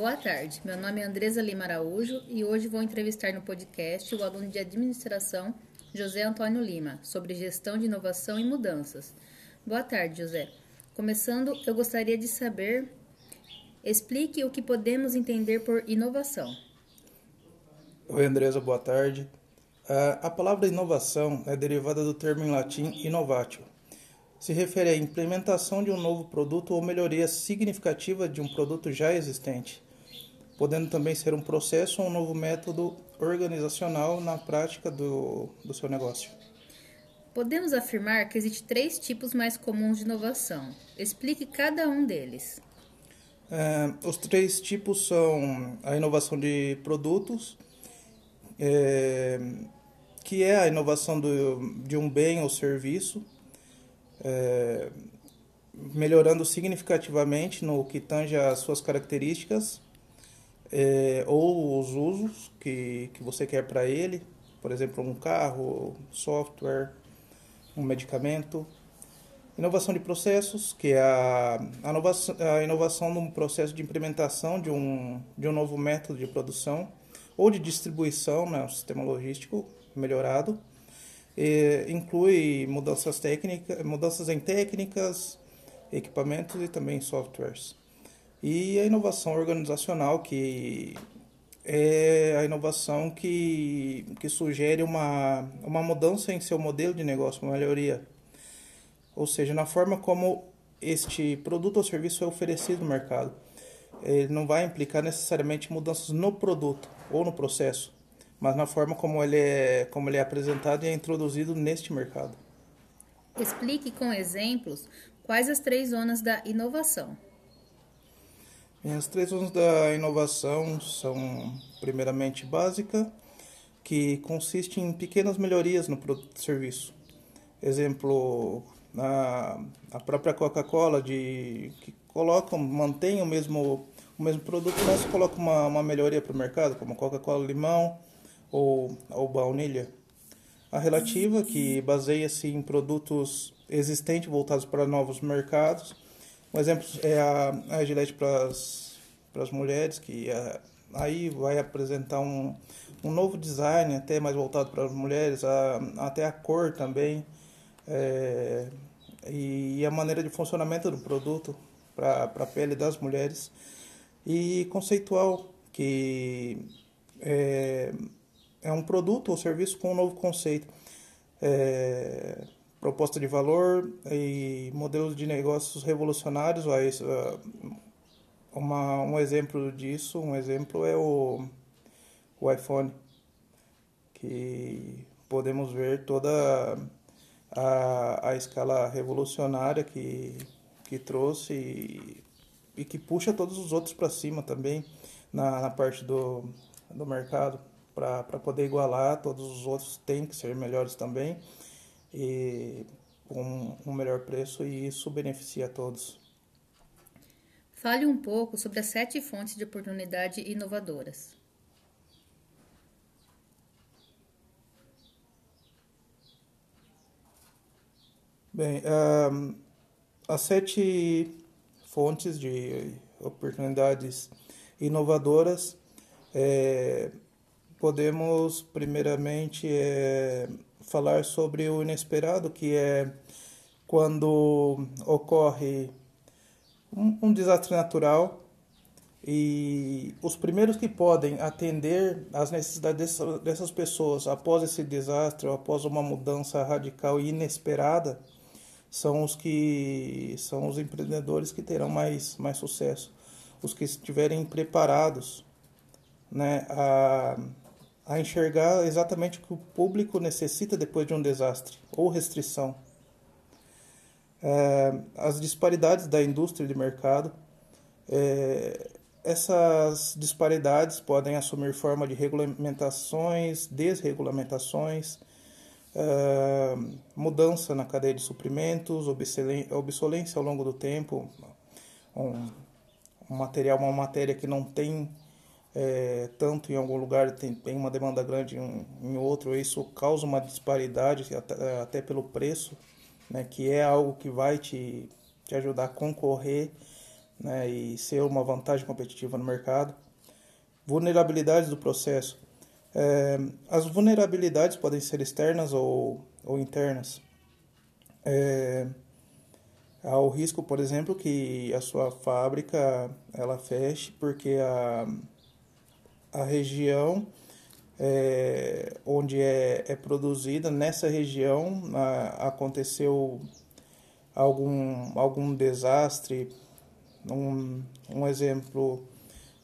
Boa tarde, meu nome é Andresa Lima Araújo e hoje vou entrevistar no podcast o aluno de administração José Antônio Lima sobre gestão de inovação e mudanças. Boa tarde, José. Começando, eu gostaria de saber, explique o que podemos entender por inovação. Oi, Andresa, boa tarde. A palavra inovação é derivada do termo em latim innovatio. Se refere à implementação de um novo produto ou melhoria significativa de um produto já existente, podendo também ser um processo ou um novo método organizacional na prática do, do seu negócio. Podemos afirmar que existem três tipos mais comuns de inovação. Explique cada um deles. É, os três tipos são a inovação de produtos, é, que é a inovação do, de um bem ou serviço, é, melhorando significativamente no que tange as suas características é, ou os usos que, que você quer para ele, por exemplo, um carro, software, um medicamento. Inovação de processos, que é a, a, inovação, a inovação no processo de implementação de um, de um novo método de produção ou de distribuição, né, um sistema logístico melhorado. E inclui mudanças técnicas, mudanças em técnicas, equipamentos e também softwares. E a inovação organizacional, que é a inovação que, que sugere uma, uma mudança em seu modelo de negócio, uma melhoria. Ou seja, na forma como este produto ou serviço é oferecido no mercado. Ele não vai implicar necessariamente mudanças no produto ou no processo, mas na forma como ele é, como ele é apresentado e é introduzido neste mercado. Explique com exemplos quais as três zonas da inovação. As três zonas da inovação são, primeiramente, básica, que consiste em pequenas melhorias no produto e serviço. Exemplo, a, a própria Coca-Cola, de que colocam, mantém o mesmo, o mesmo produto, mas coloca uma, uma melhoria para o mercado, como Coca-Cola limão, ou, ou baunilha. A relativa, que baseia-se em produtos existentes voltados para novos mercados. Um exemplo é a, a Gillette para as mulheres, que é, aí vai apresentar um, um novo design, até mais voltado para as mulheres, a, até a cor também, é, e a maneira de funcionamento do produto para a pele das mulheres. E conceitual, que é, é um produto ou serviço com um novo conceito. É, proposta de valor e modelos de negócios revolucionários. Uma, um exemplo disso, um exemplo é o, o iPhone, que podemos ver toda a, a escala revolucionária que, que trouxe e, e que puxa todos os outros para cima também na, na parte do, do mercado para poder igualar, todos os outros têm que ser melhores também e com um melhor preço e isso beneficia a todos. Fale um pouco sobre as sete fontes de oportunidade inovadoras. Bem, um, as sete fontes de oportunidades inovadoras é, podemos primeiramente é, falar sobre o inesperado, que é quando ocorre um, um desastre natural e os primeiros que podem atender às necessidades dessas pessoas após esse desastre, ou após uma mudança radical e inesperada, são os que são os empreendedores que terão mais, mais sucesso, os que estiverem preparados né, a a enxergar exatamente o que o público necessita depois de um desastre ou restrição. É, as disparidades da indústria de mercado. É, essas disparidades podem assumir forma de regulamentações, desregulamentações, é, mudança na cadeia de suprimentos, obsolência ao longo do tempo, um, um material, uma matéria que não tem é, tanto em algum lugar tem, tem uma demanda grande em, em outro, isso causa uma disparidade até, até pelo preço, né, que é algo que vai te, te ajudar a concorrer né, e ser uma vantagem competitiva no mercado. Vulnerabilidades do processo. É, as vulnerabilidades podem ser externas ou, ou internas. É, há o risco, por exemplo, que a sua fábrica ela feche porque a, a região é, onde é, é produzida, nessa região a, aconteceu algum, algum desastre, um, um exemplo,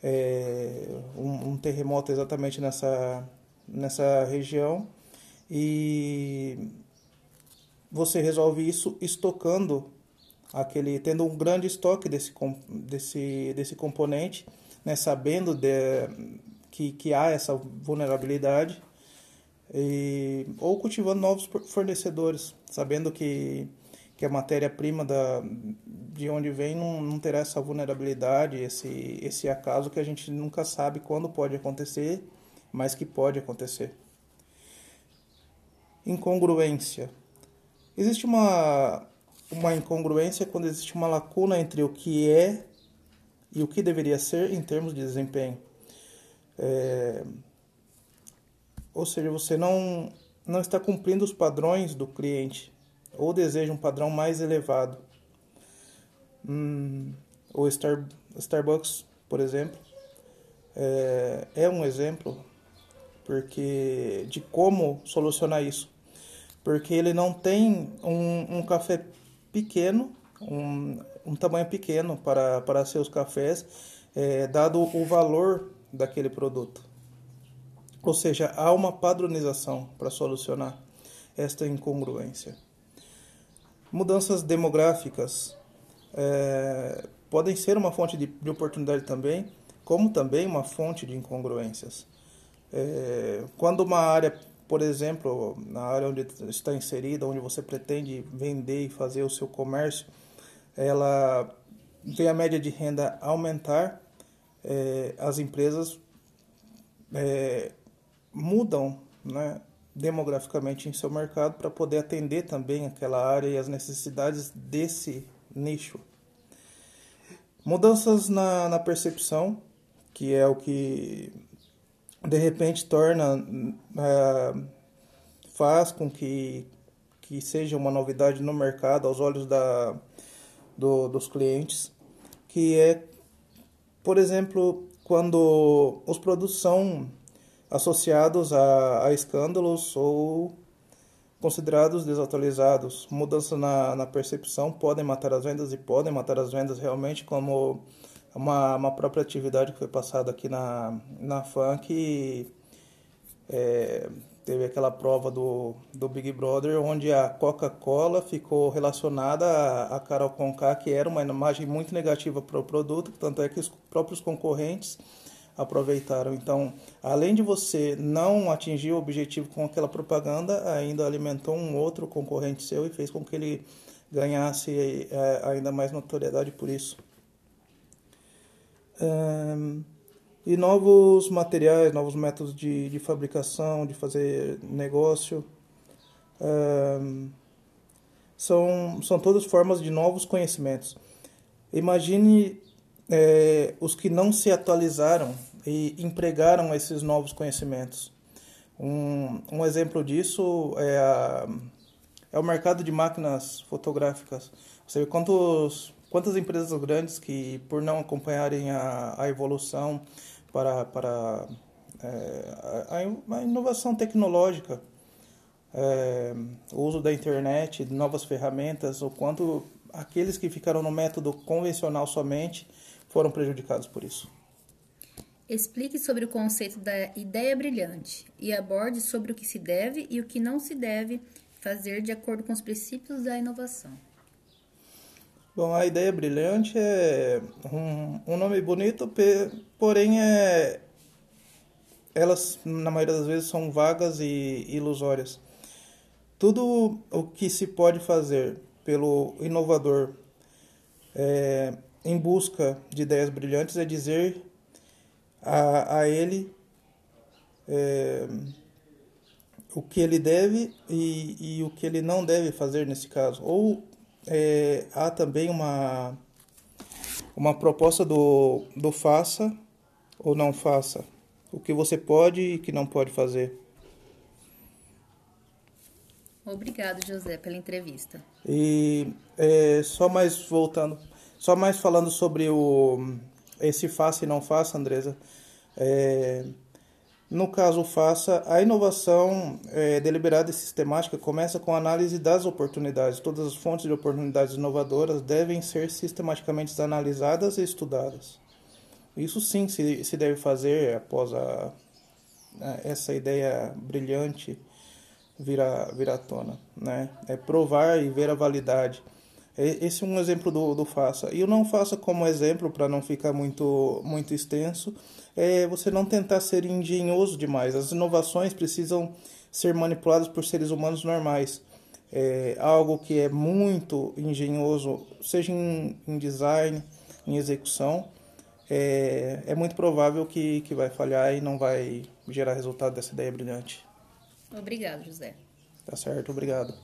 é, um, um, terremoto exatamente nessa, nessa região. E você resolve isso estocando aquele tendo um grande estoque desse desse desse componente né sabendo de, que, que há essa vulnerabilidade e, ou cultivando novos fornecedores sabendo que que a matéria-prima de onde vem não, não terá essa vulnerabilidade, esse esse acaso que a gente nunca sabe quando pode acontecer, mas que pode acontecer. Incongruência. Existe uma uma incongruência quando existe uma lacuna entre o que é e o que deveria ser em termos de desempenho. É, ou seja, você não, não está cumprindo os padrões do cliente ou deseja um padrão mais elevado. Hum, o Star, Starbucks, por exemplo, é, é um exemplo porque de como solucionar isso. Porque ele não tem um, um café pequeno, um, um tamanho pequeno para, para seus cafés, é, dado o valor daquele produto. Ou seja, há uma padronização para solucionar esta incongruência. Mudanças demográficas é, podem ser uma fonte de, de, oportunidade também, como também uma fonte de incongruências. É, quando uma área, por exemplo, na área onde está inserida, onde você pretende vender e fazer o seu comércio, ela vê a média de renda aumentar, é, as empresas é, mudam né, demograficamente em seu mercado para poder atender também aquela área e as necessidades desse nicho. Mudanças na, na percepção, que é o que de repente torna, é, faz com que, que seja uma novidade no mercado aos olhos da, do, dos clientes, que é, por exemplo, quando os produtos são associados a, a escândalos ou considerados desatualizados. Mudanças na, na percepção podem matar as vendas e podem matar as vendas realmente, como uma, uma própria atividade que foi passada aqui na, na FANC. É, teve aquela prova do, do Big Brother, onde a Coca-Cola ficou relacionada a Carol Conká, que era uma imagem muito negativa para o produto, tanto é que os próprios concorrentes aproveitaram. Então, além de você não atingir o objetivo com aquela propaganda, ainda alimentou um outro concorrente seu e fez com que ele ganhasse é, ainda mais notoriedade por isso. Um, e novos materiais, novos métodos de, de fabricação, de fazer negócio. São, são todas formas de novos conhecimentos. Imagine é, os que não se atualizaram e empregaram esses novos conhecimentos. Um, um exemplo disso é, a, é o mercado de máquinas fotográficas. Você vê quantos, quantas empresas grandes que, por não acompanharem a, a evolução para, para é, a, a, inovação tecnológica, é, o uso da internet, novas ferramentas, o quanto aqueles que ficaram no método convencional somente foram prejudicados por isso. Explique sobre o conceito da ideia brilhante e aborde sobre o que se deve e o que não se deve fazer de acordo com os princípios da inovação. Bom, a ideia brilhante é um, um nome bonito, porém é, elas na maioria das vezes são vagas e ilusórias. Tudo o que se pode fazer pelo inovador é, em busca de ideias brilhantes é dizer a, a ele é, o que ele deve e, e o que ele não deve fazer nesse caso. Ou é, há também uma, uma proposta do, do faça ou não faça. O que você pode e que não pode fazer. Obrigado, José, pela entrevista. E é, só mais voltando, só mais falando sobre o esse faça e não faça, Andresa. É, no caso faça, a inovação é, deliberada e sistemática começa com a análise das oportunidades. Todas as fontes de oportunidades inovadoras devem ser sistematicamente analisadas e estudadas. Isso sim se, se deve fazer após a, essa ideia brilhante virar, vir à tona. Né? É provar e ver a validade. Esse é um exemplo do, do faça. E o não faça como exemplo, para não ficar muito, muito extenso, é você não tentar ser engenhoso demais. As inovações precisam ser manipuladas por seres humanos normais. É algo que é muito engenhoso, seja em, em design, em execução, é, é muito provável que, que vai falhar e não vai gerar resultado dessa ideia brilhante. Obrigado, José. Tá certo, obrigado.